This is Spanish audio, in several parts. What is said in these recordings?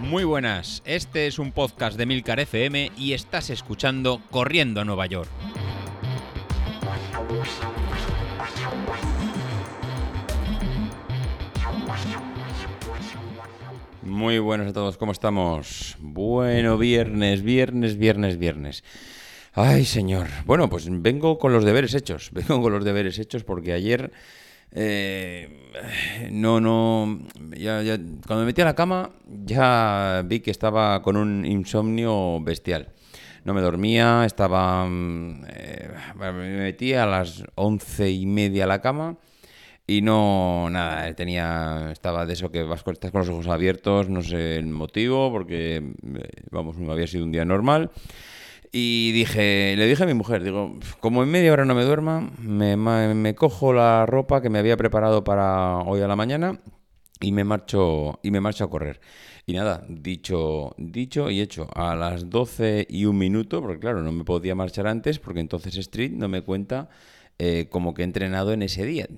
Muy buenas, este es un podcast de Milcar FM y estás escuchando Corriendo a Nueva York. Muy buenos a todos, ¿cómo estamos? Bueno, viernes, viernes, viernes, viernes. Ay, señor. Bueno, pues vengo con los deberes hechos. Vengo con los deberes hechos porque ayer eh, no, no. Ya, ya, cuando me metí a la cama, ya vi que estaba con un insomnio bestial. No me dormía, estaba. mm, eh, me metí a las once y media a la cama y no. Nada, tenía. Estaba de eso que vas con, estás con los ojos abiertos, no sé el motivo, porque. eh, Vamos, no había sido un día normal. Y dije, le dije a mi mujer, digo, como en media hora no me duerma, me, me cojo la ropa que me había preparado para hoy a la mañana y me marcho y me marcho a correr. Y nada, dicho, dicho y hecho, a las 12 y un minuto, porque claro, no me podía marchar antes, porque entonces Street no me cuenta eh, como que he entrenado en ese día,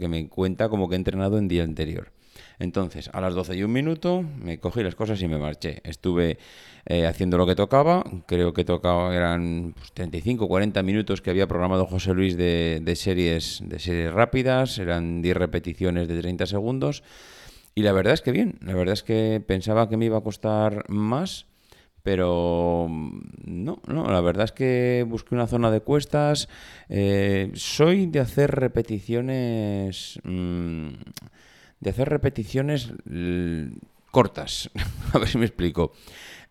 que me cuenta como que he entrenado en día anterior. Entonces, a las 12 y un minuto, me cogí las cosas y me marché. Estuve eh, haciendo lo que tocaba, creo que tocaba, eran pues, 35, 40 minutos que había programado José Luis de, series, de series rápidas, eran 10 repeticiones de 30 segundos. Y la verdad es que bien, la verdad es que pensaba que me iba a costar más, pero mm, no, no, la verdad es que busqué una zona de cuestas. eh, soy de hacer repeticiones, mm, de hacer repeticiones cortas. a ver si me explico.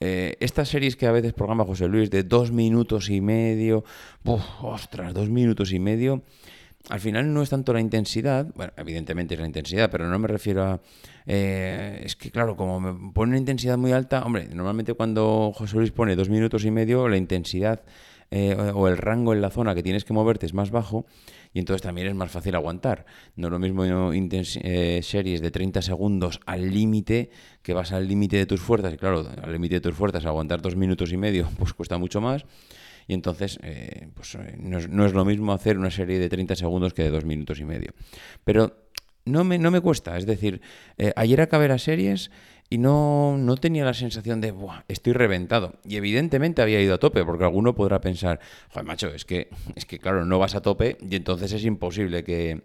Eh, estas series que a veces programa José Luis de dos minutos y medio, ¡buf! ostras, dos minutos y medio. Al final no es tanto la intensidad, bueno, evidentemente es la intensidad, pero no me refiero a... eh, es que claro, como me pone una intensidad muy alta, hombre, normalmente cuando José Luis pone dos minutos y medio, la intensidad eh, o el rango en la zona que tienes que moverte es más bajo y entonces también es más fácil aguantar. No es lo mismo eh, series de 30 segundos al límite, que vas al límite de tus fuerzas, y claro, al límite de tus fuerzas aguantar dos minutos y medio pues cuesta mucho más. Y entonces, eh, pues eh, no es, no es lo mismo hacer una serie de 30 segundos que de dos minutos y medio. Pero no me, no me cuesta, es decir, ayer acabé las series y no, no tenía la sensación de, Buah, estoy reventado. Y evidentemente había ido a tope, porque alguno podrá pensar, joder, macho, es que, es que claro, no vas a tope y entonces es imposible que,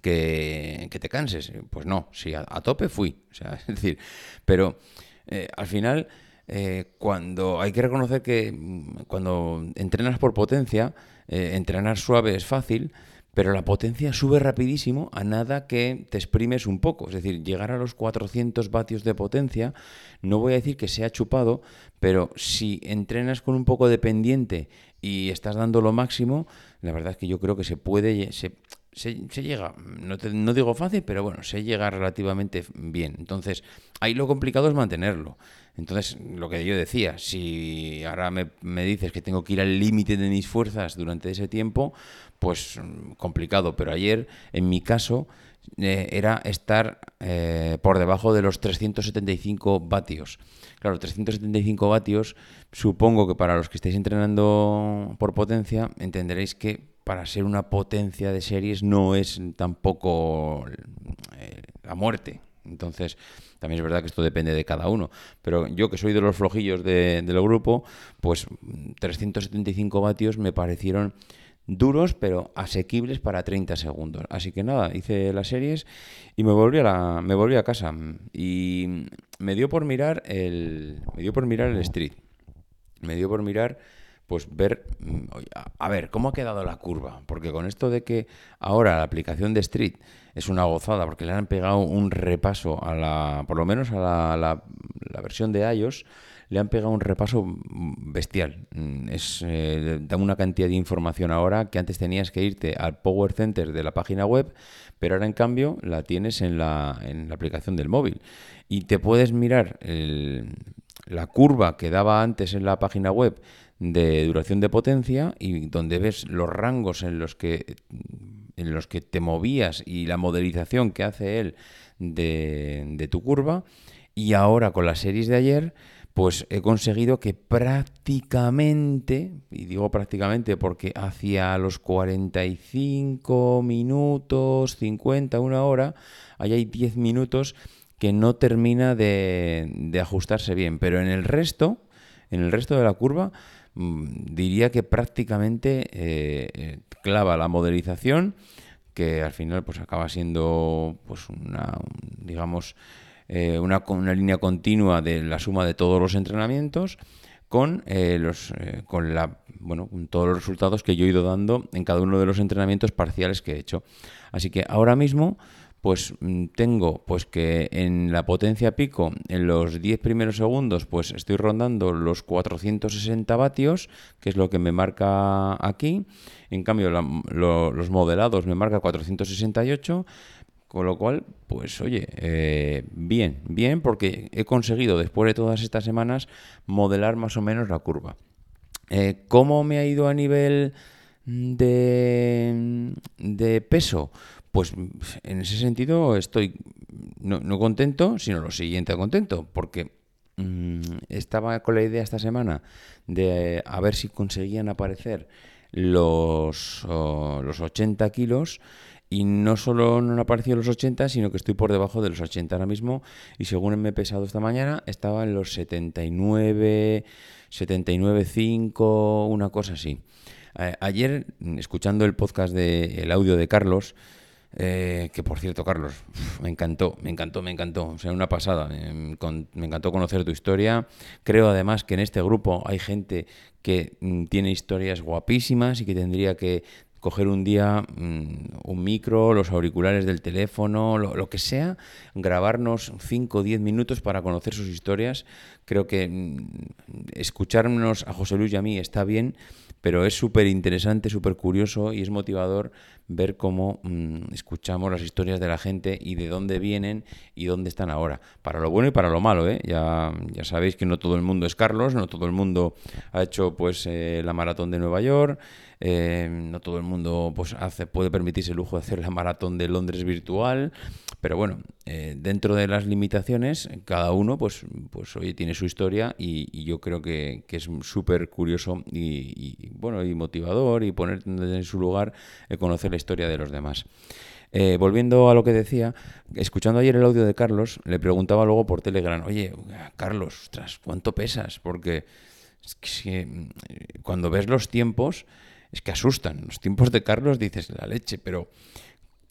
que, te canses. Pues no, sí, a, a tope fui. O sea, es decir, pero eh, al final, eh, cuando hay que reconocer que mm, cuando entrenas por potencia, eh, entrenar suave es fácil, pero la potencia sube rapidísimo a nada que te exprimes un poco. Es decir, llegar a los 400 vatios de potencia, no voy a decir que sea chupado, pero si entrenas con un poco de pendiente y estás dando lo máximo, la verdad es que yo creo que se puede, se, se llega, no, te- no digo fácil, pero bueno, se llega relativamente bien. Entonces, ahí lo complicado es mantenerlo. Entonces, lo que yo decía, si ahora me, me dices que tengo que ir al límite de mis fuerzas durante ese tiempo, pues complicado. Pero ayer, en mi caso, eh, era estar eh, por debajo de los 375 vatios. Claro, 375 vatios, supongo que para los que estáis entrenando por potencia, entenderéis que para ser una potencia de series no es tampoco eh, la muerte. Entonces, también es verdad que esto depende de cada uno. Pero yo que soy de los flojillos de- del grupo, pues 375 vatios me parecieron duros pero asequibles para 30 segundos. Así que nada, hice las series y me volví a la, me volví a casa y me dio por mirar el me dio por mirar el street. Me dio por mirar pues ver mm, a ver cómo ha quedado la curva, porque con esto de que ahora la aplicación de Street es una gozada porque le han pegado un repaso a la por lo menos a la, la- la versión de iOS le han pegado un repaso mm, bestial. Mm, Es, eh, da una cantidad de información ahora que antes tenías que irte al Power Center de la página web, pero ahora en cambio la tienes en la, en la aplicación del móvil. Y te puedes mirar el- la curva que daba antes en la página web de duración de potencia y donde ves los rangos en los que en los que te movías y la modelización que hace él de, de tu curva y ahora con las series de ayer pues he conseguido que prácticamente, y digo prácticamente porque hacia los 45 minutos, 50, una hora, ahí hay 10 minutos que no termina de, ajustarse bien, pero en el resto, en el resto de la curva, mm, diría que prácticamente eh, eh, clava la modelización, que al final pues acaba siendo pues una, digamos, eh, una, una, línea continua de la suma de todos los entrenamientos con los con la bueno con todos los resultados que yo he ido dando en cada uno de los entrenamientos parciales que he hecho así que ahora mismo pues mm, tengo pues que en la potencia pico, en los 10 primeros segundos, pues estoy rondando los 460 vatios, que es lo que me marca aquí. En cambio, los modelados me marca 468. Con lo cual, pues oye, eh, bien, bien, porque he conseguido después de todas estas semanas modelar más o menos la curva. Eh, ¿Cómo me ha ido a nivel de, de peso? Pues en ese sentido estoy no, contento, sino lo siguiente contento, porque mm, estaba con la idea esta semana de a ver si conseguían aparecer los, los 80 kilos y no solo no han aparecido los 80, sino que estoy por debajo de los 80 ahora mismo y según me he pesado esta mañana estaba en los 79, 79,5, una cosa así. ayer, escuchando el podcast de el audio de Carlos, eh, que por cierto, Carlos, me encantó, me encantó, me encantó. O sea, una pasada. me encantó conocer tu historia. Creo además que en este grupo hay gente que mm, tiene historias guapísimas y que tendría que coger un día mm, un micro, los auriculares del teléfono, lo, que sea, grabarnos 5 o 10 minutos para conocer sus historias. Creo que mm, escucharnos a José Luis y a mí está bien, pero es súper interesante, súper curioso y es motivador ver cómo mm, escuchamos las historias de la gente y de dónde vienen y dónde están ahora. Para lo bueno y para lo malo, ¿eh? Ya, ya sabéis que no todo el mundo es Carlos, no todo el mundo ha hecho pues eh, la maratón de Nueva York, eh, no todo el mundo pues, hace, puede permitirse el lujo de hacer la maratón de Londres virtual, pero bueno, eh, dentro de las limitaciones, cada uno pues, pues oye, tiene su historia y, yo creo que, es súper curioso y, bueno, y motivador y poner en su lugar conocer la historia de los demás. Eh, volviendo a lo que decía, escuchando ayer el audio de Carlos, le preguntaba luego por Telegram, oye, Carlos, ostras, ¿cuánto pesas? Porque que, mm, cuando ves los tiempos, es que asustan. Los tiempos de Carlos dices, la leche, pero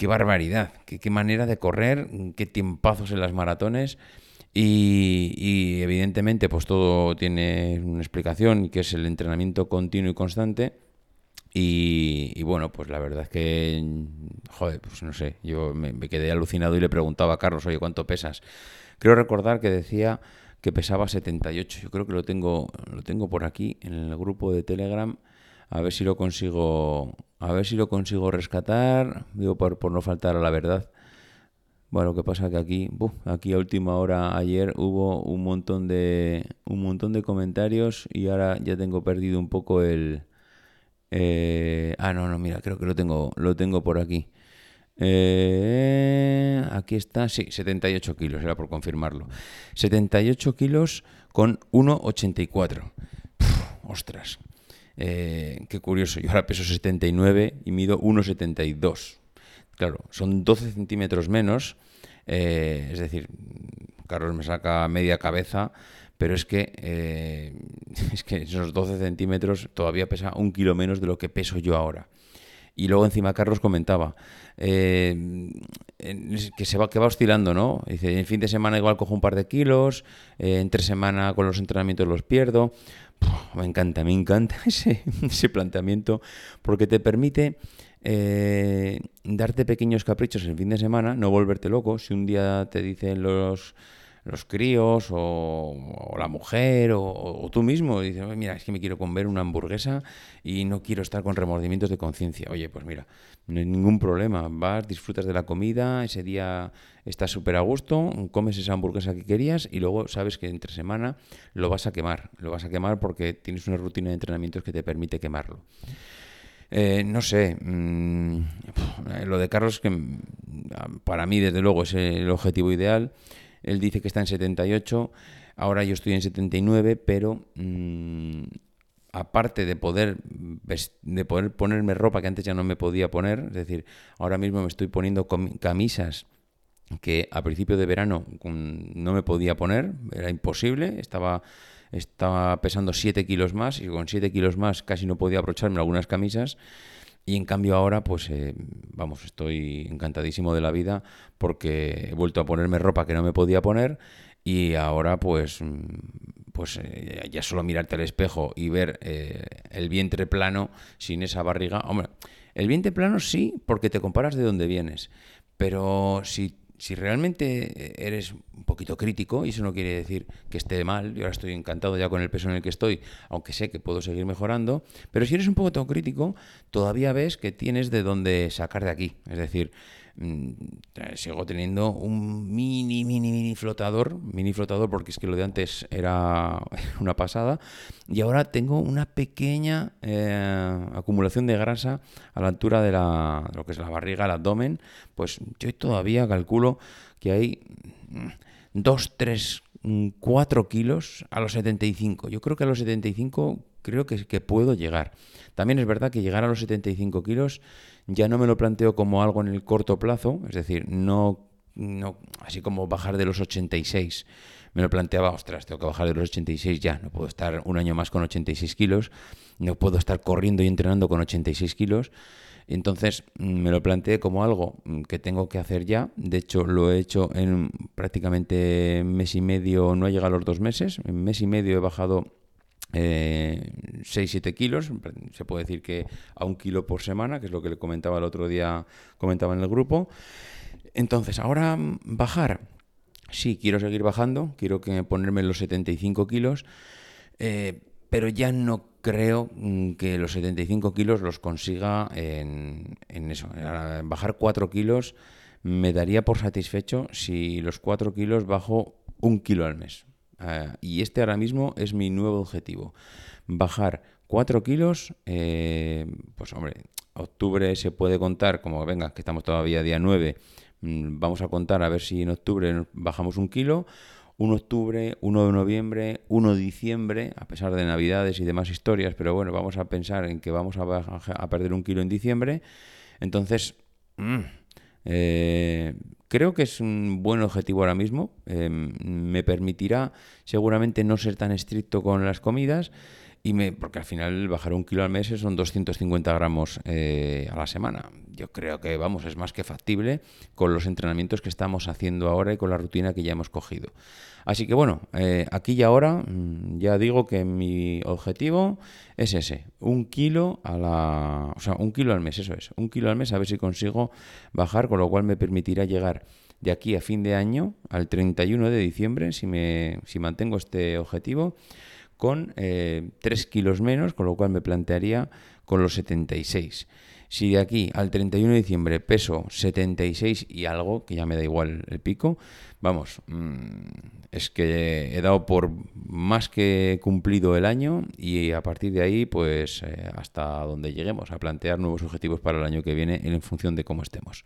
qué barbaridad, qué, manera de correr, qué tiempazos en las maratones. Y, evidentemente, pues todo tiene una explicación, que es el entrenamiento continuo y constante. Y, bueno, pues la verdad es que, joder, pues no sé, yo me, quedé alucinado y le preguntaba a Carlos, oye, ¿cuánto pesas? Creo recordar que decía que pesaba 78. Yo creo que lo tengo, lo tengo por aquí en el grupo de Telegram. A ver si lo consigo, a ver si lo consigo rescatar, digo por, no faltar a la verdad. Bueno, lo que pasa que aquí, aquí a última hora ayer hubo un montón de un montón de comentarios y ahora ya tengo perdido un poco el, eh, ah, no, no, mira, creo que lo tengo, lo tengo por aquí. Eh, aquí está, sí, 78 kilos, era por confirmarlo. 78 kilos con 1,84. Ostras, eh, qué curioso. Yo ahora peso 79 y mido 1,72. Claro, son 12 centímetros menos. es decir, Carlos me saca media cabeza pero es que, eh, es que esos 12 centímetros todavía pesa un kilo menos de lo que peso yo ahora. Y luego encima Carlos comentaba eh, que se va, que va oscilando, ¿no? Dice, en fin de semana igual cojo un par de kilos, eh, entre semana con los entrenamientos los pierdo. me encanta, me encanta ese, ese planteamiento porque te permite darte pequeños caprichos el fin de semana, no volverte loco. Si un día te dicen los los críos o, la mujer o, tú mismo. dices, mira, es que me quiero comer una hamburguesa y no quiero estar con remordimientos de conciencia. Oye, pues mira, no hay ningún problema. Vas, disfrutas de la comida, ese día estás súper a gusto, comes esa hamburguesa que querías y luego sabes que entre semana lo vas a quemar. Lo vas a quemar porque tienes una rutina de entrenamientos que te permite quemarlo. Eh, no sé, mm, lo de Carlos, que para mí desde luego es el objetivo ideal. Él dice que está en 78. Ahora yo estoy en 79, pero mm, aparte de poder, de poder ponerme ropa que antes ya no me podía poner, es decir, ahora mismo me estoy poniendo camisas que a principio de verano no me podía poner, era imposible, estaba, estaba pesando 7 kilos más y con 7 kilos más casi no podía abrocharme algunas camisas. Y en cambio ahora, pues eh, vamos, estoy encantadísimo de la vida porque he vuelto a ponerme ropa que no me podía poner y ahora pues, mm, pues eh, ya solo mirarte al espejo y ver eh, el vientre plano sin esa barriga. Hombre, el vientre plano sí, porque te comparas de dónde vienes. Pero si si realmente eres un poquito crítico, y eso no quiere decir que esté mal, yo ahora estoy encantado ya con el peso en el que estoy, aunque sé que puedo seguir mejorando, pero si eres un poco crítico, todavía ves que tienes de dónde sacar de aquí. Es decir, sigo teniendo un mini, mini, mini flotador, mini flotador porque es que lo de antes era una pasada, y ahora tengo una pequeña eh, acumulación de grasa a la altura de, la, lo que es la barriga, el abdomen, pues yo todavía calculo que hay 2, 3, 4 kilos a los 75. Yo creo que a los 75 creo que puedo llegar. También es verdad que llegar a los 75 kilos ya no me lo planteo como algo en el corto plazo, es decir, no, no así como bajar de los 86. Me lo planteaba, ostras, tengo que bajar de los 86 ya, no puedo estar un año más con 86 kilos, no puedo estar corriendo y entrenando con 86 kilos. Entonces me lo planteé como algo que tengo que hacer ya. De hecho, lo he hecho en prácticamente mes y medio, no ha llegado a los dos meses. En mes y medio he bajado eh, 6-7 kilos, se puede decir que a un kilo por semana, que es lo que le comentaba el otro día, comentaba en el grupo. Entonces, ahora mm, bajar, sí, quiero seguir bajando, quiero que ponerme los 75 kilos, eh, pero ya no creo mm, que los 75 kilos los consiga en, eso. Bajar 4 kilos me daría por satisfecho si los 4 kilos bajo un kilo al mes. Ah, y este ahora mismo es mi nuevo objetivo. Bajar 4 kilos, eh, pues hombre, octubre se puede contar, como venga, que estamos todavía día 9, mm, vamos a contar a ver si en octubre bajamos un kilo. 1 octubre, 1 de noviembre, 1 de diciembre, a pesar de navidades y demás historias, pero bueno, vamos a pensar en que vamos a, a perder un kilo en diciembre. Entonces, mm, eh, creo que es un buen objetivo ahora mismo. Em, me permitirá seguramente no ser tan estricto con las comidas. Y me, porque al final bajar un kilo al mes son 250 gramos eh, a la semana. Yo creo que, vamos, es más que factible con los entrenamientos que estamos haciendo ahora y con la rutina que ya hemos cogido. Así que bueno, eh, aquí y ahora mm, ya digo que mi objetivo es ese, un kilo a la, o sea, un kilo al mes, eso es, un kilo al mes a ver si consigo bajar, con lo cual me permitirá llegar de aquí a fin de año, al 31 de diciembre, si, me, si mantengo este objetivo, con eh, 3 kilos menos, con lo cual me plantearía con los 76. Si de aquí al 31 de diciembre peso 76 y algo, que ya me da igual el pico, vamos, mm, es que he dado por más que cumplido el año y a partir de ahí, pues eh, hasta donde lleguemos a plantear nuevos objetivos para el año que viene en función de cómo estemos.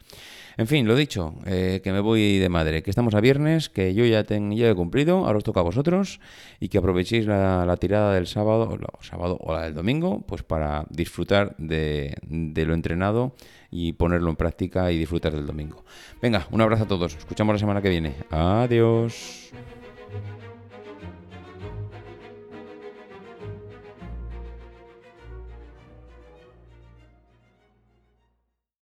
En fin, lo dicho, eh, que me voy de madre, que estamos a viernes, que yo ya, ya he cumplido, ahora os toca a vosotros y que aprovechéis la, tirada del sábado, sábado o la del domingo, pues para disfrutar de, de lo entrenado y ponerlo en práctica y disfrutar del domingo. Venga, un abrazo a todos, escuchamos la semana que viene. Adiós.